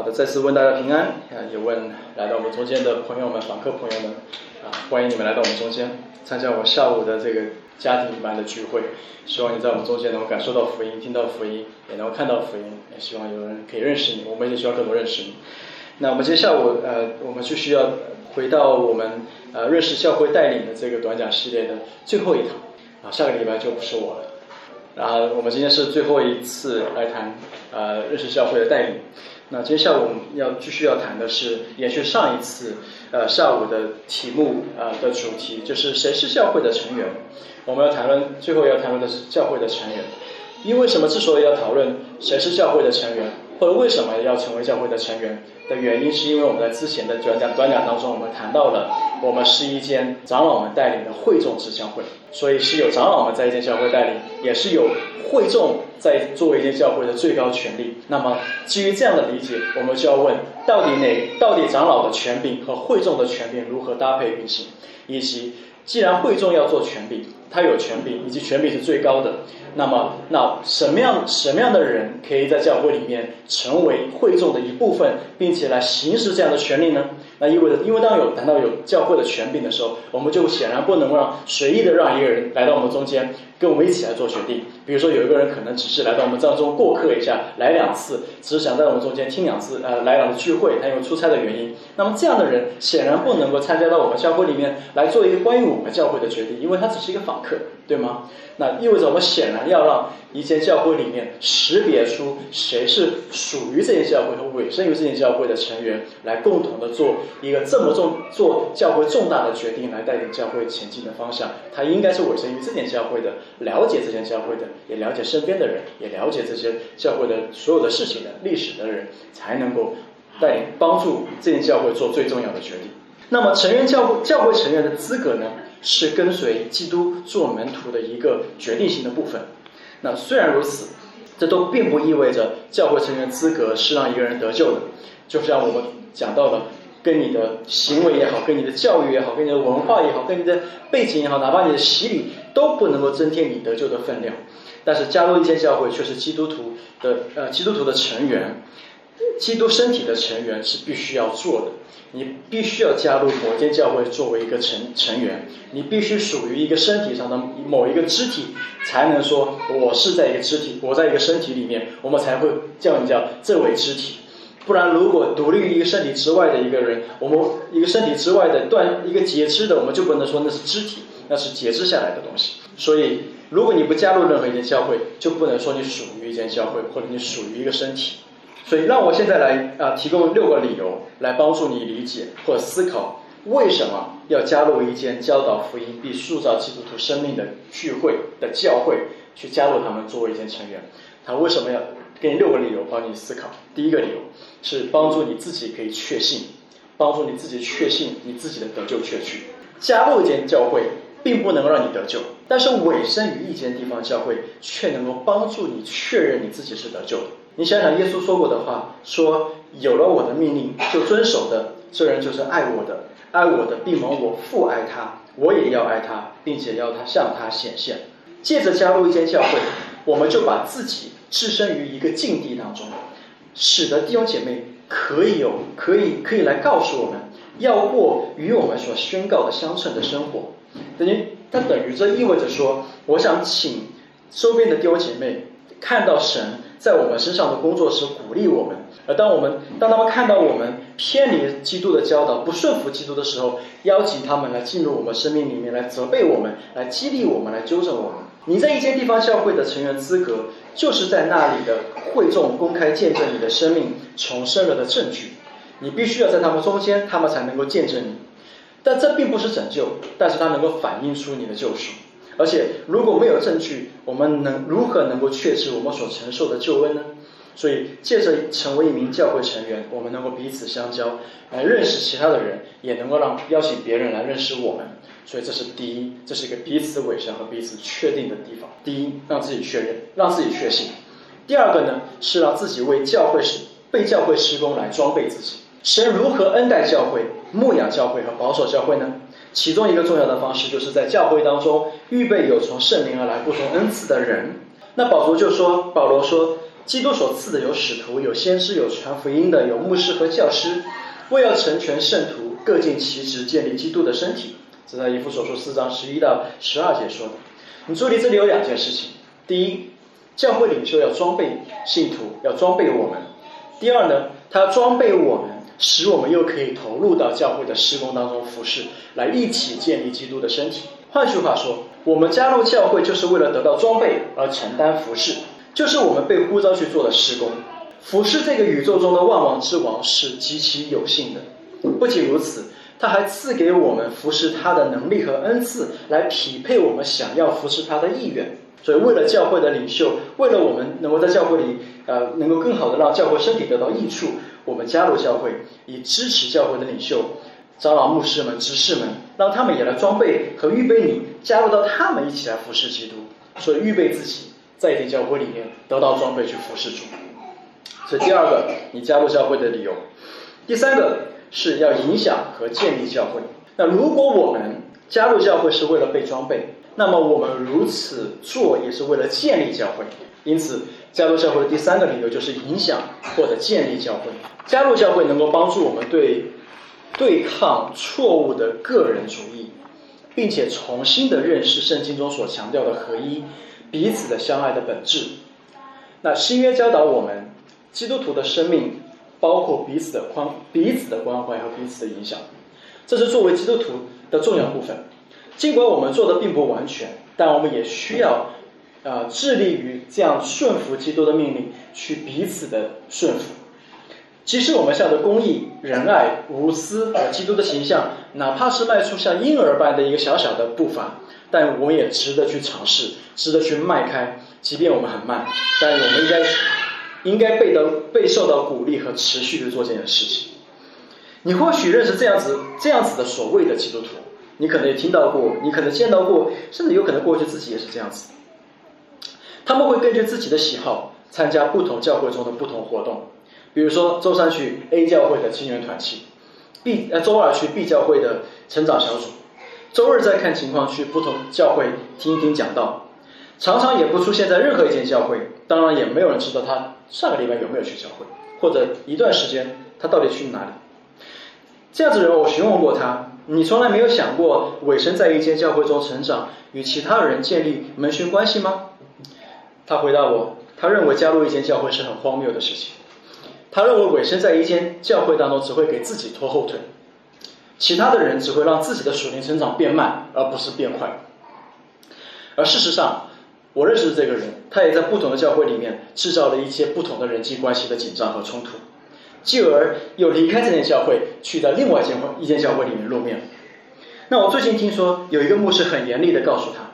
好的，再次问大家平安啊！也问来到我们中间的朋友们、访客朋友们啊，欢迎你们来到我们中间，参加我下午的这个家庭般的聚会。希望你在我们中间能够感受到福音、听到福音，也能够看到福音。也希望有人可以认识你，我们也需要更多认识你。那我们今天下午呃，我们就需要回到我们呃认识教会带领的这个短讲系列的最后一堂啊，下个礼拜就不是我了。然后我们今天是最后一次来谈呃认识教会的带领。那接下来我们要继续要谈的是延续上一次呃下午的题目呃的主题，就是谁是教会的成员？我们要谈论最后要谈论的是教会的成员。因为什么？之所以要讨论谁是教会的成员，或者为什么要成为教会的成员的原因，是因为我们在之前的短讲短讲当中，我们谈到了我们是一间长老们带领的会众之教会，所以是有长老们在一间教会带领，也是有会众在作为一间教会的最高权力。那么基于这样的理解，我们就要问：到底哪？到底长老的权柄和会众的权柄如何搭配运行？以及既然会众要做权柄，他有权柄，以及权柄是最高的。那么，那什么样什么样的人可以在教会里面成为会众的一部分，并且来行使这样的权利呢？那意味着，因为当有谈到有教会的权柄的时候，我们就显然不能让随意的让一个人来到我们中间，跟我们一起来做决定。比如说，有一个人可能只是来到我们当中过客一下，来两次，只是想在我们中间听两次，呃，来两次聚会，他因为出差的原因。那么这样的人显然不能够参加到我们教会里面来做一个关于我们教会的决定，因为他只是一个访客，对吗？那意味着我们显然要让一间教会里面识别出谁是属于这间教会和委身于这间教会的成员，来共同的做一个这么重做教会重大的决定，来带领教会前进的方向。他应该是委身于这间教会的，了解这间教会的，也了解身边的人，也了解这些教会的所有的事情的历史的人，才能够带帮助这间教会做最重要的决定。那么成员教会教会成员的资格呢？是跟随基督做门徒的一个决定性的部分。那虽然如此，这都并不意味着教会成员资格是让一个人得救的。就像我们讲到的，跟你的行为也好，跟你的教育也好，跟你的文化也好，跟你的背景也好，哪怕你的洗礼都不能够增添你得救的分量。但是加入一些教会却是基督徒的呃基督徒的成员。基督身体的成员是必须要做的，你必须要加入某间教会作为一个成成员，你必须属于一个身体上的某一个肢体，才能说我是在一个肢体，我在一个身体里面，我们才会叫你叫这位肢体。不然，如果独立于一个身体之外的一个人，我们一个身体之外的断一个截肢的，我们就不能说那是肢体，那是截肢下来的东西。所以，如果你不加入任何一间教会，就不能说你属于一间教会，或者你属于一个身体。所以，让我现在来啊，提供六个理由来帮助你理解或思考为什么要加入一间教导福音并塑造基督徒生命的聚会的教会，去加入他们作为一间成员。他为什么要给你六个理由帮你思考？第一个理由是帮助你自己可以确信，帮助你自己确信你自己的得救确据。加入一间教会并不能让你得救，但是委身于一间地方教会却能够帮助你确认你自己是得救的。你想想耶稣说过的话，说有了我的命令就遵守的，这人就是爱我的，爱我的必蒙我父爱他，我也要爱他，并且要他向他显现。借着加入一间教会，我们就把自己置身于一个境地当中，使得弟兄姐妹可以有可以可以来告诉我们要过与我们所宣告的相称的生活。等于它等于这意味着说，我想请周边的弟兄姐妹看到神。在我们身上的工作时鼓励我们，而当我们当他们看到我们偏离基督的教导、不顺服基督的时候，邀请他们来进入我们生命里面，来责备我们，来激励我们，来纠正我们。你在一间地方教会的成员资格，就是在那里的会众公开见证你的生命重生了的证据。你必须要在他们中间，他们才能够见证你。但这并不是拯救，但是它能够反映出你的救赎。而且如果没有证据，我们能如何能够确知我们所承受的救恩呢？所以借着成为一名教会成员，我们能够彼此相交，来认识其他的人，也能够让邀请别人来认识我们。所以这是第一，这是一个彼此委身和彼此确定的地方。第一，让自己确认，让自己确信；第二个呢，是让自己为教会施被教会施工来装备自己。神如何恩待教会、牧养教会和保守教会呢？其中一个重要的方式，就是在教会当中预备有从圣灵而来不同恩赐的人。那保罗就说，保罗说，基督所赐的有使徒、有先知、有传福音的、有牧师和教师，为要成全圣徒，各尽其职，建立基督的身体。这在以弗所书四章十一到十二节说的。你注意，这里有两件事情：第一，教会领袖要装备信徒，要装备我们；第二呢，他装备我们，使我们又可以投入到教会的施工当中服侍，来一起建立基督的身体。换句话说，我们加入教会就是为了得到装备而承担服侍。就是我们被呼召去做的施工，服侍这个宇宙中的万王之王是极其有幸的。不仅如此，他还赐给我们服侍他的能力和恩赐，来匹配我们想要服侍他的意愿。所以，为了教会的领袖，为了我们能够在教会里，呃，能够更好的让教会身体得到益处，我们加入教会，以支持教会的领袖、长老、牧师们、执事们，让他们也来装备和预备你，加入到他们一起来服侍基督。所以，预备自己。在一教会里面得到装备去服侍主，这第二个你加入教会的理由。第三个是要影响和建立教会。那如果我们加入教会是为了被装备，那么我们如此做也是为了建立教会。因此，加入教会的第三个理由就是影响或者建立教会。加入教会能够帮助我们对对抗错误的个人主义，并且重新的认识圣经中所强调的合一。彼此的相爱的本质。那新约教导我们，基督徒的生命包括彼此的宽彼此的关怀和彼此的影响，这是作为基督徒的重要部分。尽管我们做的并不完全，但我们也需要啊致力于这样顺服基督的命令，去彼此的顺服。即使我们向着公义、仁爱、无私和基督的形象，哪怕是迈出像婴儿般的一个小小的步伐。但我们也值得去尝试，值得去迈开，即便我们很慢，但我们应该应该被到被受到鼓励和持续的做这件事情。你或许认识这样子这样子的所谓的基督徒，你可能也听到过，你可能见到过，甚至有可能过去自己也是这样子。他们会根据自己的喜好参加不同教会中的不同活动，比如说周三去 A 教会的青年团契，B 呃周二去 B 教会的成长小组。周日再看情况去不同教会听一听讲道，常常也不出现在任何一间教会，当然也没有人知道他上个礼拜有没有去教会，或者一段时间他到底去哪里。这样子的人，我询问过他，你从来没有想过委身在一间教会中成长，与其他人建立门训关系吗？他回答我，他认为加入一间教会是很荒谬的事情，他认为委身在一间教会当中只会给自己拖后腿。其他的人只会让自己的属灵成长变慢，而不是变快。而事实上，我认识的这个人，他也在不同的教会里面制造了一些不同的人际关系的紧张和冲突，继而又离开这间教会，去到另外一间一间教会里面露面。那我最近听说有一个牧师很严厉的告诉他，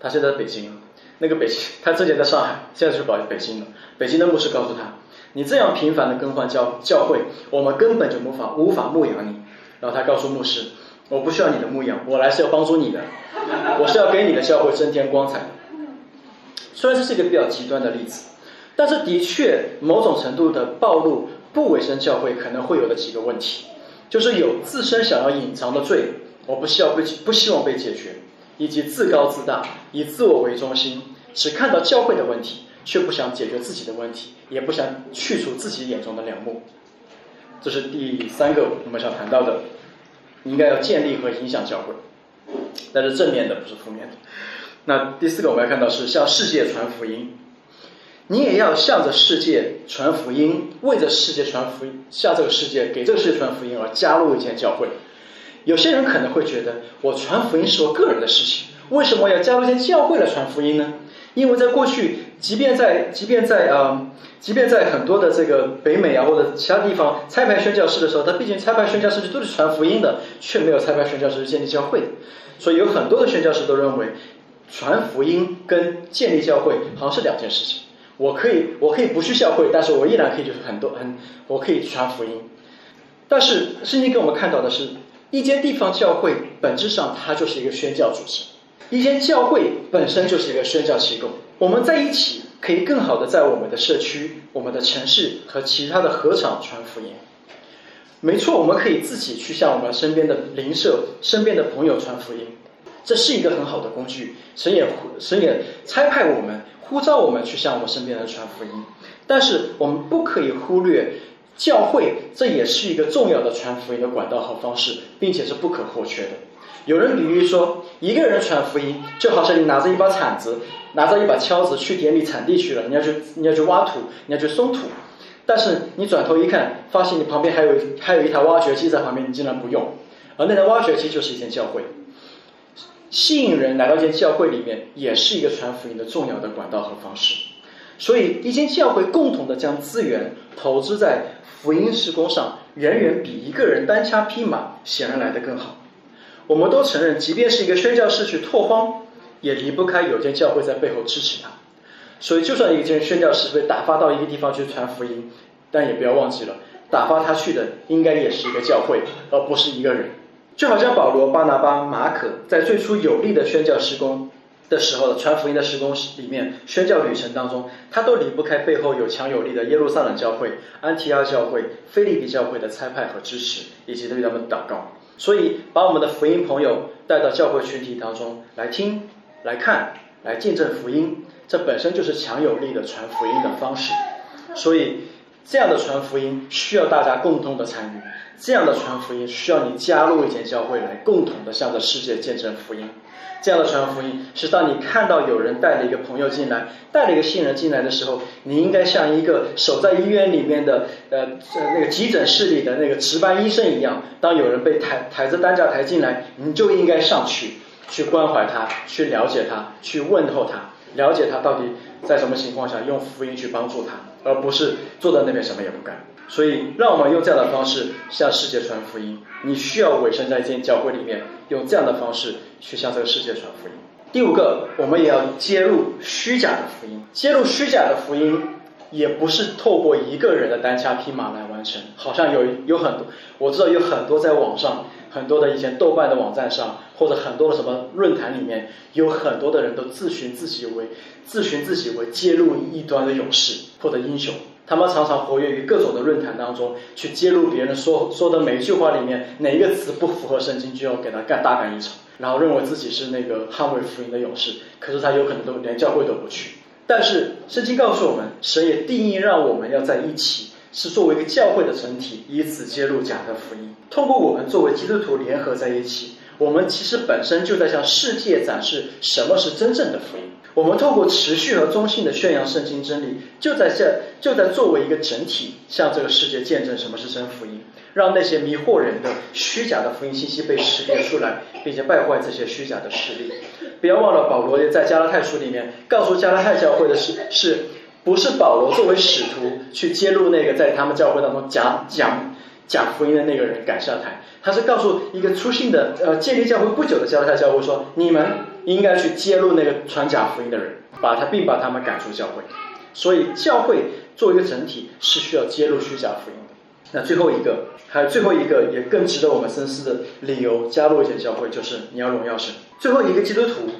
他现在在北京，那个北京，他之前在上海，现在是保北京了。北京的牧师告诉他，你这样频繁的更换教教会，我们根本就无法无法牧养你。然后他告诉牧师：“我不需要你的牧养，我来是要帮助你的，我是要给你的教会增添光彩。”虽然这是一个比较极端的例子，但是的确某种程度的暴露不委身教会可能会有的几个问题，就是有自身想要隐藏的罪，我不需要被不希望被解决，以及自高自大，以自我为中心，只看到教会的问题，却不想解决自己的问题，也不想去除自己眼中的梁木。这是第三个我们想谈到的，应该要建立和影响教会，但是正面的不是负面的。那第四个我们要看到是向世界传福音，你也要向着世界传福音，为着世界传福音，向这个世界给这个世界传福音而加入一间教会。有些人可能会觉得，我传福音是我个人的事情，为什么要加入一间教会来传福音呢？因为在过去，即便在即便在啊，即便在很多的这个北美啊或者其他地方，拆派宣教士的时候，他毕竟拆派宣教士都是传福音的，却没有拆派宣教士建立教会的。所以有很多的宣教士都认为，传福音跟建立教会好像是两件事情。我可以我可以不去教会，但是我依然可以就是很多很我可以传福音。但是圣经给我们看到的是，一间地方教会本质上它就是一个宣教组织。一间教会本身就是一个宣教机构，我们在一起可以更好的在我们的社区、我们的城市和其他的合场传福音。没错，我们可以自己去向我们身边的邻舍、身边的朋友传福音，这是一个很好的工具。神也神也差派我们，呼召我们去向我们身边人传福音。但是我们不可以忽略教会，这也是一个重要的传福音的管道和方式，并且是不可或缺的。有人比喻说，一个人传福音，就好像你拿着一把铲子，拿着一把锹子去田里铲地去了，你要去你要去挖土，你要去松土，但是你转头一看，发现你旁边还有还有一台挖掘机在旁边，你竟然不用，而那台挖掘机就是一间教会。吸引人来到一间教会里面，也是一个传福音的重要的管道和方式。所以，一间教会共同的将资源投资在福音施工上，远远比一个人单枪匹马显然来得更好。我们都承认，即便是一个宣教士去拓荒，也离不开有间教会在背后支持他。所以，就算一间宣教士被打发到一个地方去传福音，但也不要忘记了，打发他去的应该也是一个教会，而不是一个人。就好像保罗、巴拿巴、马可在最初有力的宣教施工的时候，传福音的施工里面，宣教旅程当中，他都离不开背后有强有力的耶路撒冷教会、安提阿教会、菲利比教会的差派和支持，以及对他们祷告。所以，把我们的福音朋友带到教会群体当中来听、来看、来见证福音，这本身就是强有力的传福音的方式。所以，这样的传福音需要大家共同的参与。这样的传福音需要你加入一间教会来，共同的向着世界见证福音。这样的传福音是当你看到有人带了一个朋友进来，带了一个新人进来的时候，你应该像一个守在医院里面的呃那个急诊室里的那个值班医生一样，当有人被抬抬着担架抬进来，你就应该上去去关怀他，去了解他，去问候他，了解他到底在什么情况下，用福音去帮助他，而不是坐在那边什么也不干。所以，让我们用这样的方式向世界传福音。你需要委身在一间教会里面，用这样的方式去向这个世界传福音。第五个，我们也要揭露虚假的福音。揭露虚假的福音，也不是透过一个人的单枪匹马来完成。好像有有很多，我知道有很多在网上，很多的以前豆瓣的网站上，或者很多的什么论坛里面，有很多的人都自诩自己为自诩自己为揭露异端的勇士或者英雄。他们常常活跃于各种的论坛当中，去揭露别人说说的每一句话里面哪一个词不符合圣经，就要给他干大干一场，然后认为自己是那个捍卫福音的勇士。可是他有可能都连教会都不去。但是圣经告诉我们，神也定义让我们要在一起，是作为一个教会的整体，以此揭露假的福音。通过我们作为基督徒联合在一起，我们其实本身就在向世界展示什么是真正的福音。我们透过持续和中性的宣扬圣经真理，就在这就在作为一个整体，向这个世界见证什么是真福音，让那些迷惑人的虚假的福音信息被识别出来，并且败坏这些虚假的势力。不要忘了，保罗也在加拉太书里面告诉加拉太教会的是，是不是保罗作为使徒去揭露那个在他们教会当中假假福音的那个人赶下台？他是告诉一个出信的呃建立教会不久的加拉太教会说，你们。应该去揭露那个传假福音的人，把他并把他们赶出教会。所以教会作为一个整体是需要揭露虚假福音的。那最后一个，还有最后一个也更值得我们深思的理由，加入一些教会就是你要荣耀神。最后一个基督徒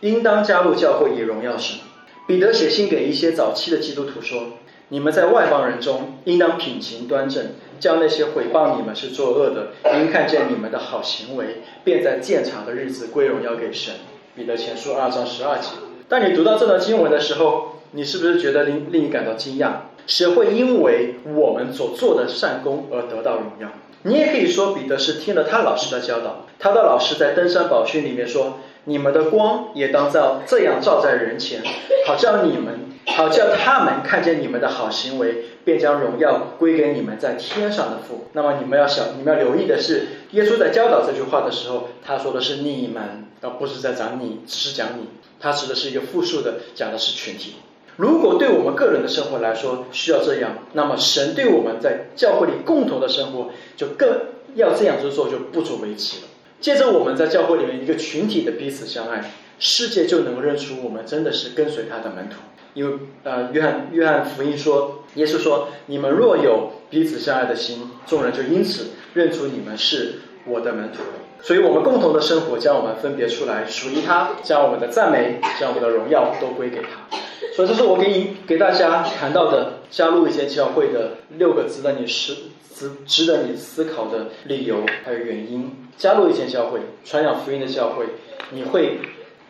应当加入教会以荣耀神。彼得写信给一些早期的基督徒说：“你们在外邦人中应当品行端正，叫那些毁谤你们是作恶的，因看见你们的好行为，便在鉴察的日子归荣耀给神。”彼得前书二章十二节。当你读到这段经文的时候，你是不是觉得令令你感到惊讶？谁会因为我们所做的善功而得到荣耀？你也可以说，彼得是听了他老师的教导。他的老师在登山宝训里面说：“你们的光也当照这样照在人前，好像你们，好叫他们看见你们的好行为，便将荣耀归给你们在天上的父。”那么你们要想，你们要留意的是，耶稣在教导这句话的时候，他说的是你们。而不是在讲你，只是讲你，他指的是一个复数的，讲的是群体。如果对我们个人的生活来说需要这样，那么神对我们在教会里共同的生活就更要这样子做就不足为奇了。借着我们在教会里面一个群体的彼此相爱，世界就能够认出我们真的是跟随他的门徒。因为呃，约翰约翰福音说，耶稣说，你们若有彼此相爱的心，众人就因此认出你们是我的门徒。所以我们共同的生活将我们分别出来，属于他，将我们的赞美，将我们的荣耀都归给他。所以这是我给你给大家谈到的加入一些教会的六个值得你思值值得你思考的理由还有原因。加入一些教会，传扬福音的教会，你会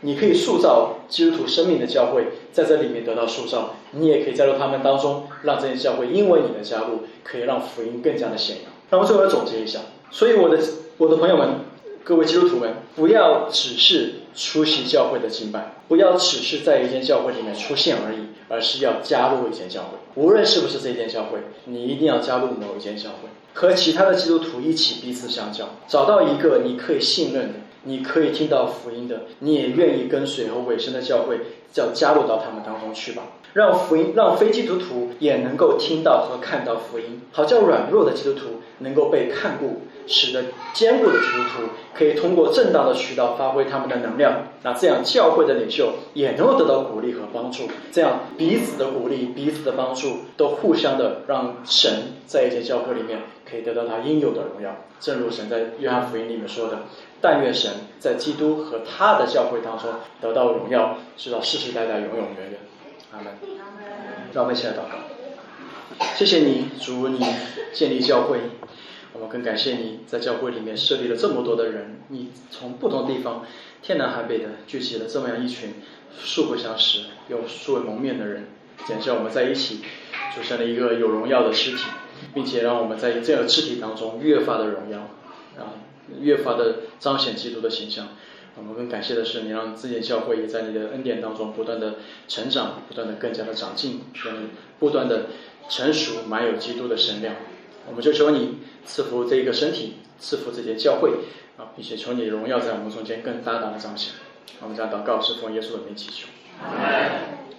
你可以塑造基督徒生命的教会，在这里面得到塑造。你也可以加入他们当中，让这些教会因为你的加入，可以让福音更加的显扬。那么最后总结一下，所以我的我的朋友们，各位基督徒们，不要只是出席教会的敬拜，不要只是在一间教会里面出现而已，而是要加入一间教会。无论是不是这间教会，你一定要加入某一间教会，和其他的基督徒一起彼此相交，找到一个你可以信任的。你可以听到福音的，你也愿意跟随和委身的教会，叫加入到他们当中去吧。让福音，让非基督徒也能够听到和看到福音，好叫软弱的基督徒能够被看顾，使得坚固的基督徒可以通过正当的渠道发挥他们的能量。那这样教会的领袖也能够得到鼓励和帮助，这样彼此的鼓励、彼此的帮助，都互相的让神在一间教会里面可以得到他应有的荣耀。正如神在约翰福音里面说的。但愿神在基督和他的教会当中得到荣耀，直到世世代代永永远远。阿门。让我们一起来祷告。谢谢你，主，你建立教会。我们更感谢你在教会里面设立了这么多的人，你从不同地方天南海北的聚集了这么样一群素不相识又素未谋面的人，简直我们在一起组成了一个有荣耀的肢体，并且让我们在这个肢体当中越发的荣耀啊。越发的彰显基督的形象。我们更感谢的是，你让自己的教会也在你的恩典当中不断的成长，不断的更加的长进，不断的成熟，满有基督的神量。我们就求你赐福这一个身体，赐福这些教会啊，并且求你荣耀在我们中间更大大的彰显。我们将祷告是奉耶稣的名祈求。